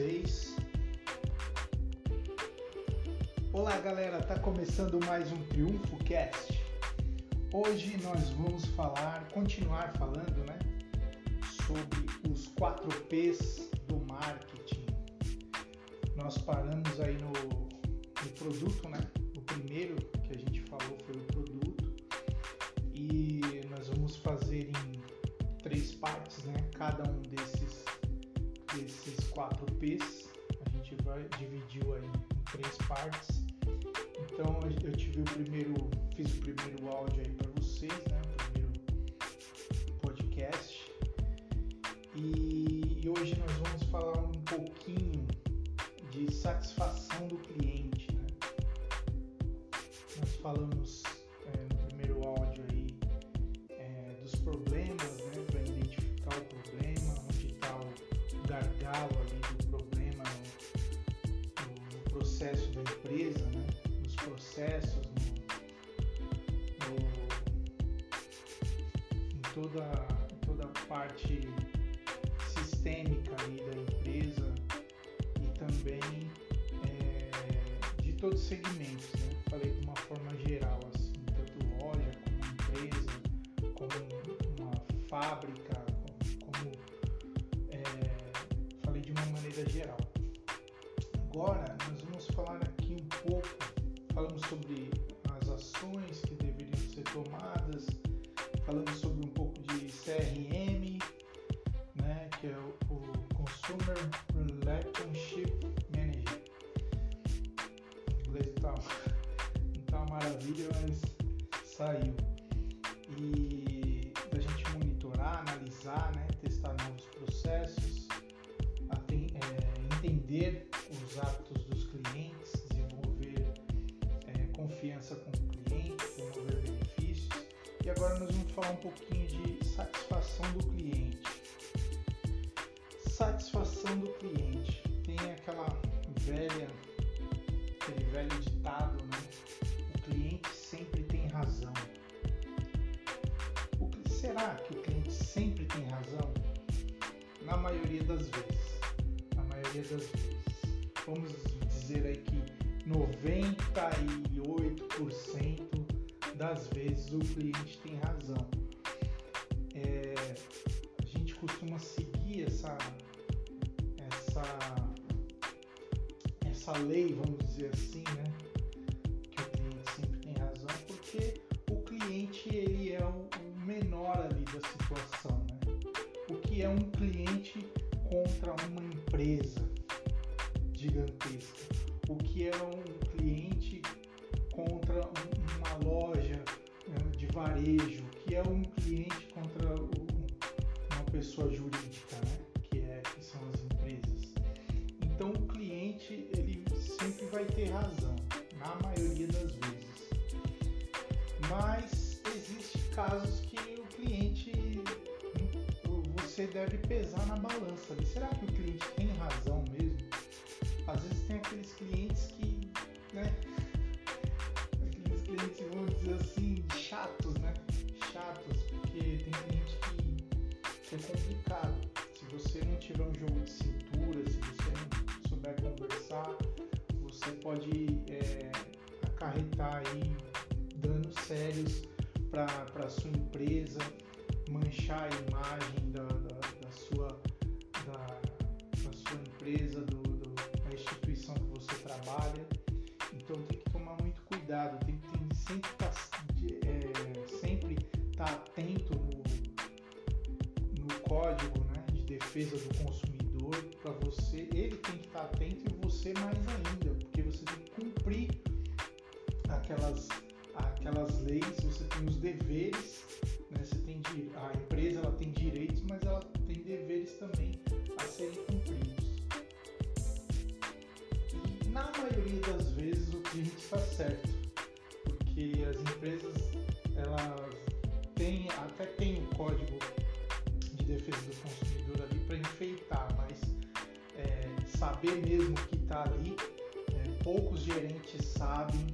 vocês? Olá galera, tá começando mais um Triunfo Cast. Hoje nós vamos falar, continuar falando, né, sobre os 4 P's do marketing. Nós paramos aí no, no produto, né? O primeiro que a gente falou foi o produto e nós vamos fazer em três partes, né? Cada um A gente vai dividiu aí em três partes. Então eu tive o primeiro, fiz o primeiro áudio aí segmentos. Né? Falei de uma forma geral, assim, tanto loja como empresa, como uma fábrica, como, como é, falei de uma maneira geral. Agora nós vamos falar aqui um pouco, falamos sobre E agora nós vamos falar um pouquinho de satisfação do cliente. Satisfação do cliente. Tem aquela velha, aquele velho ditado, né? O cliente sempre tem razão. O que- será que o cliente sempre tem razão? Na maioria das vezes. Na maioria das vezes. Vamos dizer aí que 98% das vezes o cliente tem razão. É, a gente costuma seguir essa, essa, essa lei, vamos dizer assim, né? Que o cliente sempre tem razão, porque o cliente ele é o, menor ali da situação, né? O que é um cliente contra uma empresa gigantesca? O que é um cliente contra um- varejo? Que é um cliente contra uma pessoa jurídica, né? Que, é, que são as empresas. Então o cliente ele sempre vai ter razão, na maioria das vezes. Mas existe casos que o cliente você deve pesar na balança. Será que o cliente é complicado. Se você não tiver um jogo de cintura, se você não souber conversar, você pode é, acarretar aí danos sérios para a sua empresa, manchar a imagem da, da, da sua, da, da sua empresa, do, do- da instituição que você trabalha. Então tem que tomar muito cuidado, tem que estar sempre defesa do consumidor para você, ele tem que estar atento e você mais ainda, porque você tem que cumprir aquelas, aquelas leis, você tem os deveres, né, você tem a empresa ela tem direitos, mas ela tem deveres também a serem cumpridos. E na maioria das vezes o cliente está certo, porque as empresas elas têm até tem um código defesa do consumidor ali para enfeitar, mas é, saber mesmo que está ali, é, poucos gerentes sabem,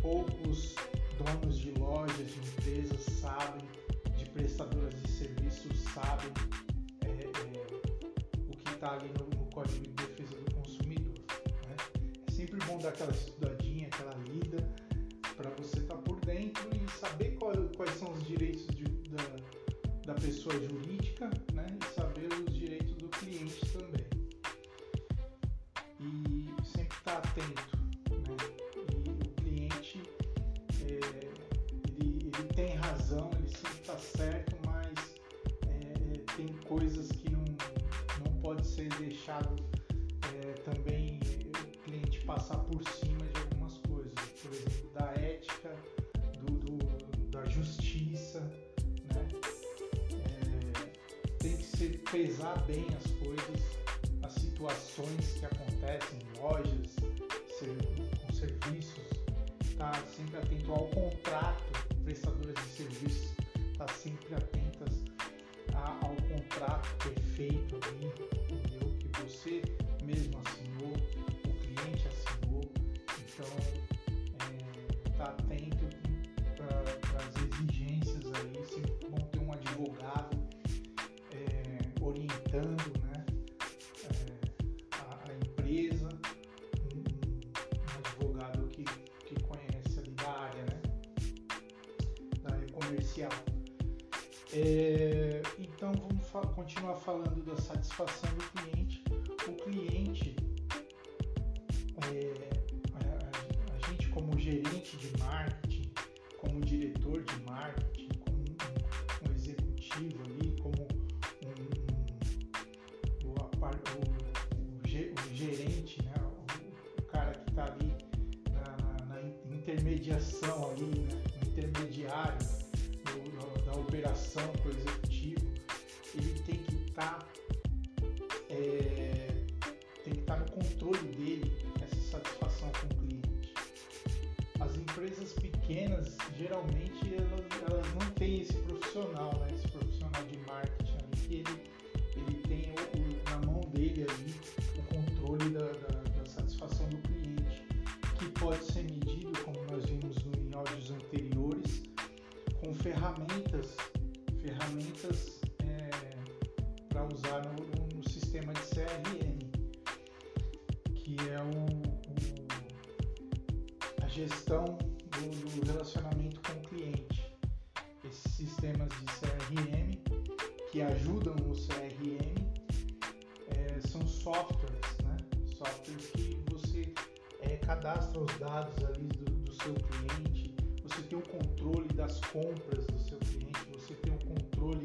poucos donos de lojas, de empresas sabem, de prestadoras de serviços sabem é, é, o que está ali no, no Código de Defesa do bom dar aquela estudadinha, aquela lida, para você estar tá por dentro e saber qual, quais são os direitos da, pessoa jurídica né? Bem as coisas, as situações que acontecem em lojas, com serviços, tá sempre atento ao contrato, prestadoras de serviços, tá sempre atentas ao contrato que é feito ali, entendeu? Que você continuar falando da satisfação do cliente o cliente, é, a, a, gente como gerente de marketing, como diretor de marketing, como um, um executivo ali, como um, um, o, o, o, gerente, né, o, cara que está ali na, na, intermediação ali, né, intermediário do, da operação com o executivo, tem que estar tá, é, no controle dele essa satisfação com o cliente. As empresas pequenas, geralmente, elas, elas não têm esse profissional, né? esse profissional de marketing ali, que ele, ele tem o, na mão dele ali o controle da, da, da satisfação do cliente, que pode ser medido, como nós vimos em áudios anteriores, com ferramentas, ferramentas compras do seu cliente, você tem o controle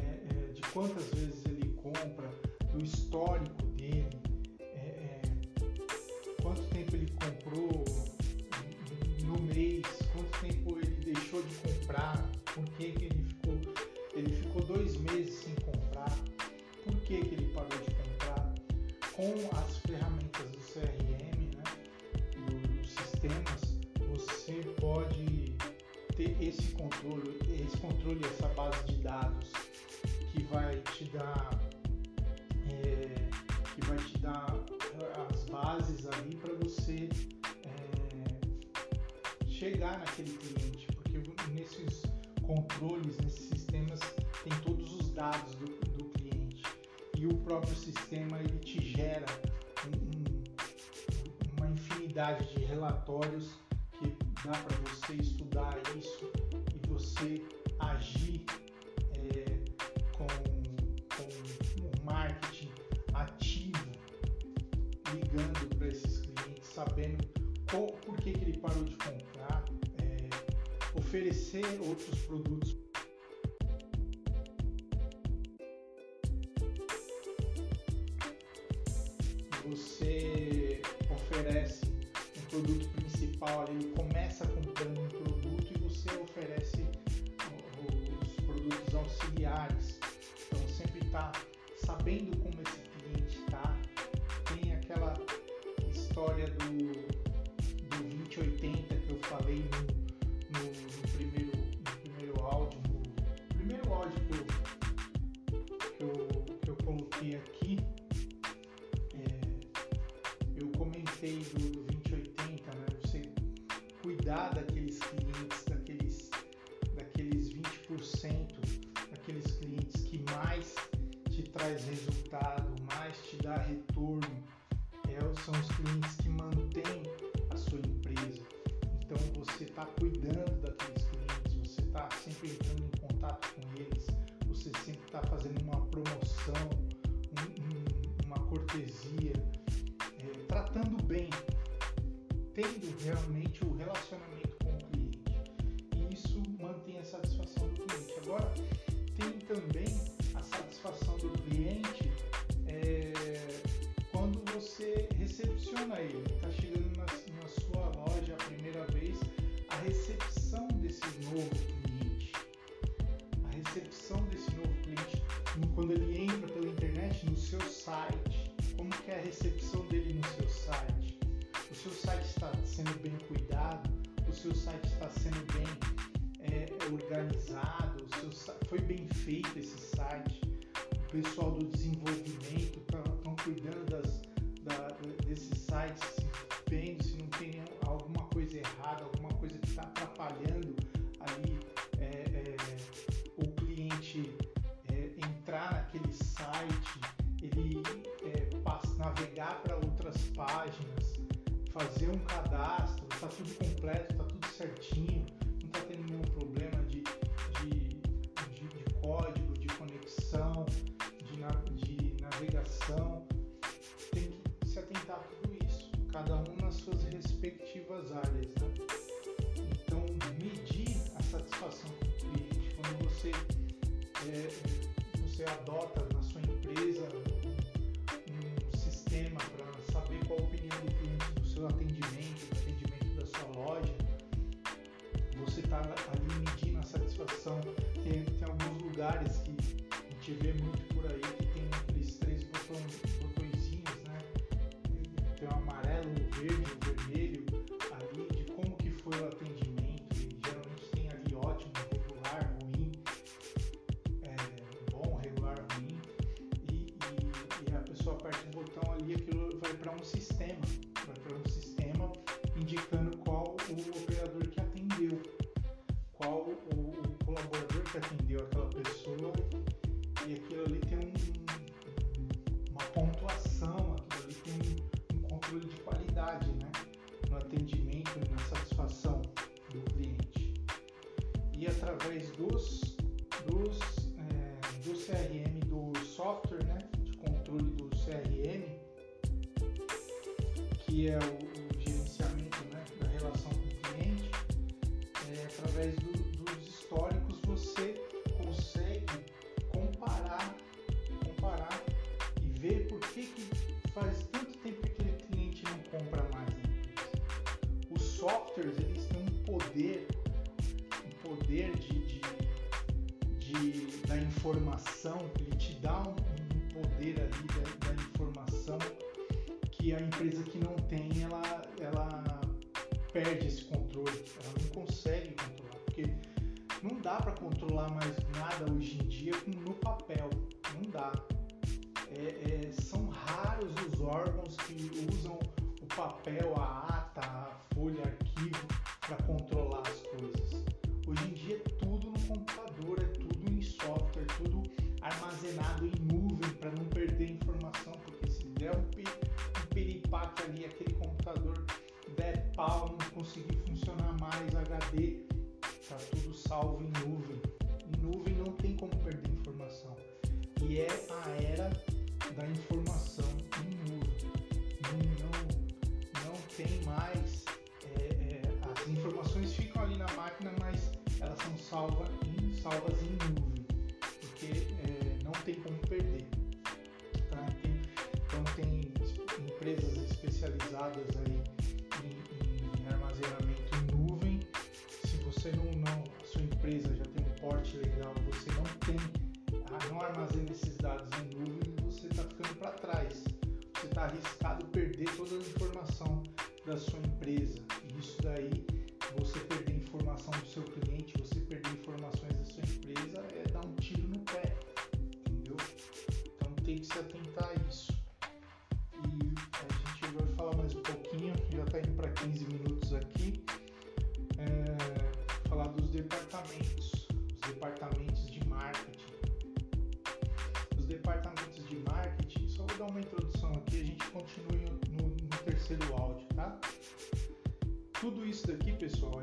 é, é, de quantas vezes ele compra, do histórico dele, quanto tempo ele comprou no mês, quanto tempo ele deixou de comprar, por que, que ele ficou. Ele ficou dois meses sem comprar, por que, que ele parou de comprar. Com as esse controle, esse controle, essa base de dados que vai te dar, é, que vai te dar as bases ali para você é, chegar naquele cliente, porque nesses controles, nesses sistemas, tem todos os dados do, do cliente. E o próprio sistema ele te gera um, uma infinidade de relatórios que dá para você estudar isso sabendo qual, por que, que ele parou de comprar, é, oferecer outros produtos. Do, do 2080, né? Você cuidar daqueles clientes, daqueles, daqueles 20%, daqueles clientes que mais te traz resultado, realmente pessoal do desenvolvimento estão tá, cuidando das, da, desses sites, vendo se não tem alguma coisa errada, alguma coisa que está atrapalhando ali é, é, o cliente é, entrar naquele site, ele é, passa, navegar para outras páginas, fazer um cadastro, está tudo completo, está tudo certinho, áreas. Né? Então, medir a satisfação com o cliente, quando você, é, você adota na sua empresa um sistema para saber qual a opinião do cliente do seu atendimento, do atendimento da sua loja, você está ali medindo a satisfação. Tem, tem alguns lugares que a gente vê muito por aí que é o, o gerenciamento né, da relação com o cliente, é, através do, que usam o papel, a ata, a folha, arquivo para controlar as coisas. Hoje em dia é tudo no computador, é tudo em software, tudo armazenado em nuvem para não perder informação, porque se der um, um piripaque ali, aquele computador der pau, não conseguir funcionar mais, HD, tá tudo salvo em nuvem. Em nuvem não tem como perder informação. E é a era da informação salva em, salvas em nuvem, porque é, não tem como perder. Tá? Tem, então tem empresas especializadas aí em, em armazenamento em nuvem. Se você não, não, a sua empresa já tem um porte legal, você não tem, não armazena esses dados em nuvem, você está ficando para trás. Você está arriscado perder toda a informação da sua empresa. Uma introdução aqui, a gente continue no, no terceiro áudio, tá? Tudo isso daqui, pessoal,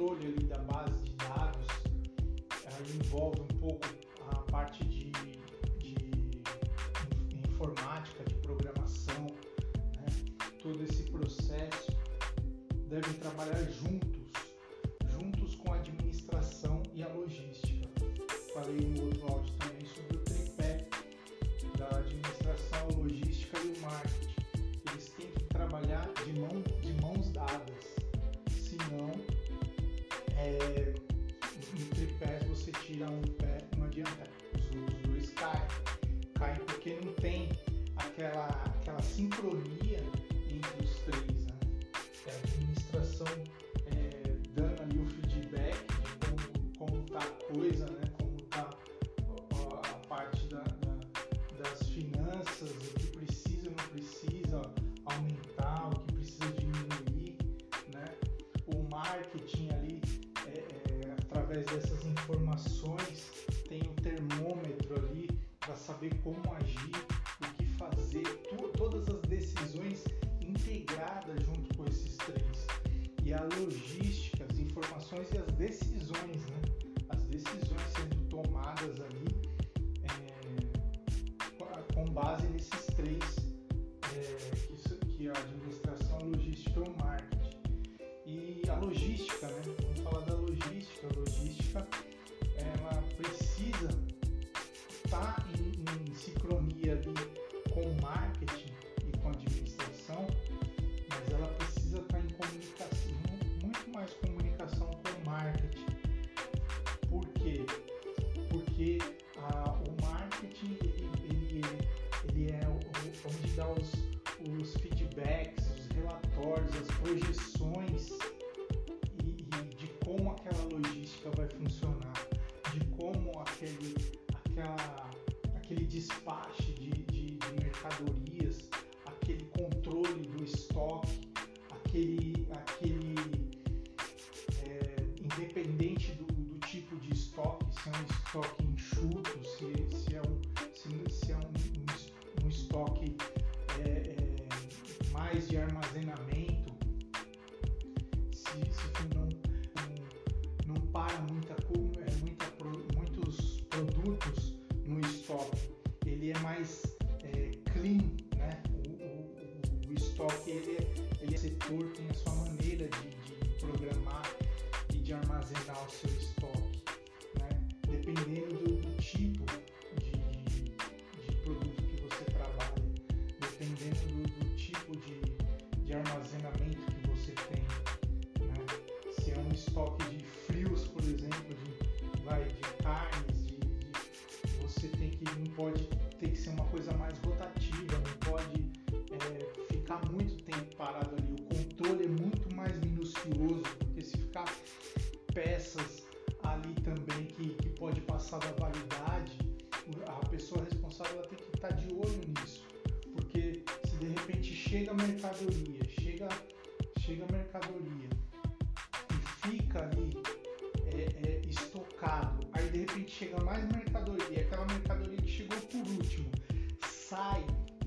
controle ali. Bye. como agir, o que fazer, tu, todas as decisões integradas junto com esses três. E a logística, as informações e as decisões, né? As decisões sendo tomadas ali é, com base nesses três é, que, que a administração logística é humana funcionar, de como aquele, aquela, aquele despacho de, de, de mercadoria zerar o seu estoque, né? dependendo do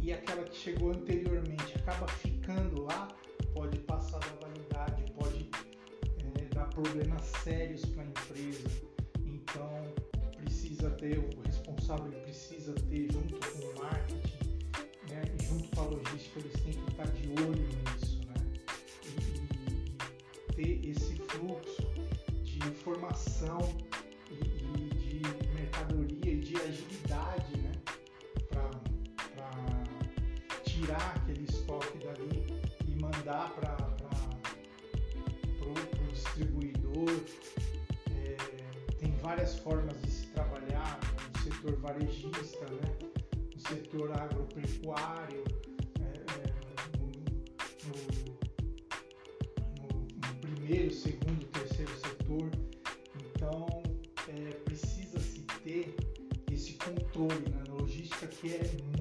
e aquela que chegou anteriormente acaba ficando lá, pode passar da validade, pode é, dar problemas sérios para a empresa. Então precisa ter, o responsável precisa é, tem várias formas de se trabalhar, né? no setor varejista, né? no setor agropecuário, é, é no, no, no, primeiro, segundo, terceiro setor. Então é, precisa-se ter esse controle né? na logística que é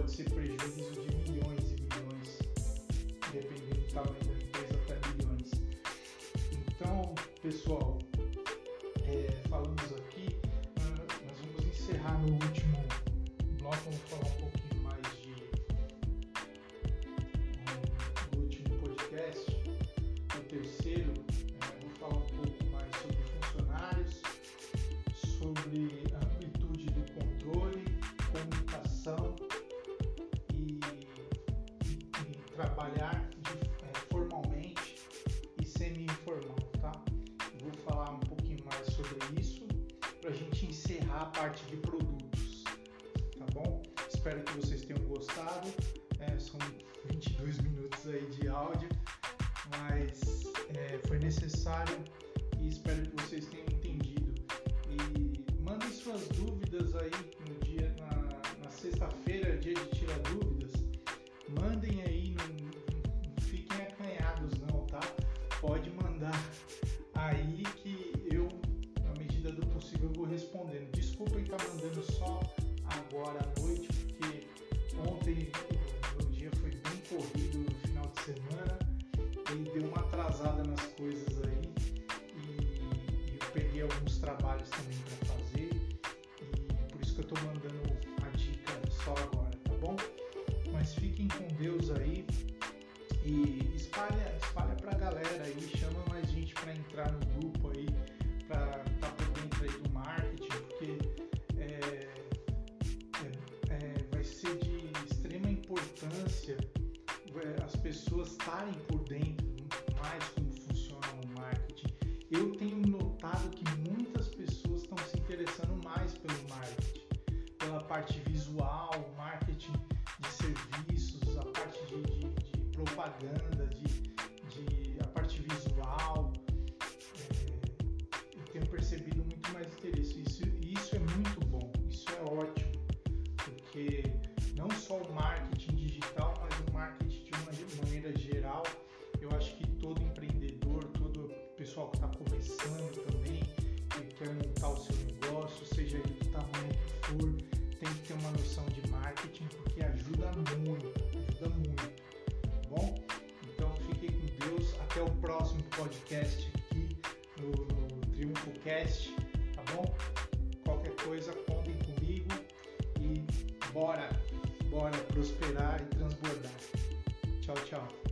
pode ser prejuízo de milhões e milhões, dependendo do tamanho da empresa, até milhões. Então, pessoal, parte de produtos, tá bom? Espero que vocês tenham gostado. É, são 22 minutos aí de áudio, mas é, foi necessário e espero que vocês tenham entendido. E mandem suas dúvidas aí no dia, na, na sexta-feira, eu vou respondendo. Desculpem estar mandando só agora à noite, porque ontem o dia foi bem corrido no final de semana e deu uma atrasada nas coisas aí e, e eu peguei alguns trabalhos também para fazer e por isso que eu estou mandando a dica só agora, tá bom? Mas fiquem com Deus aí e espalha, pessoas estarem por dentro mais como funciona o marketing. Eu tenho notado que muitas pessoas estão se interessando mais pelo marketing, pela parte visual, marketing de serviços, a parte de, de, de propaganda, de, de, a parte visual. É, eu tenho percebido muito mais interesse. Isso, isso é muito bom, isso é ótimo, porque não só o marketing digital, mas o marketing maneira geral. Eu acho que todo empreendedor, todo pessoal que está começando também, que quer montar o seu negócio, seja ele do tamanho que for, tem que ter uma noção de marketing, porque ajuda muito, ajuda muito, tá bom? Então fiquem com Deus, até o próximo podcast aqui no, no Triunfo tá bom? Qualquer coisa, contem comigo e bora, bora prosperar e transbordar. Tchau, tchau.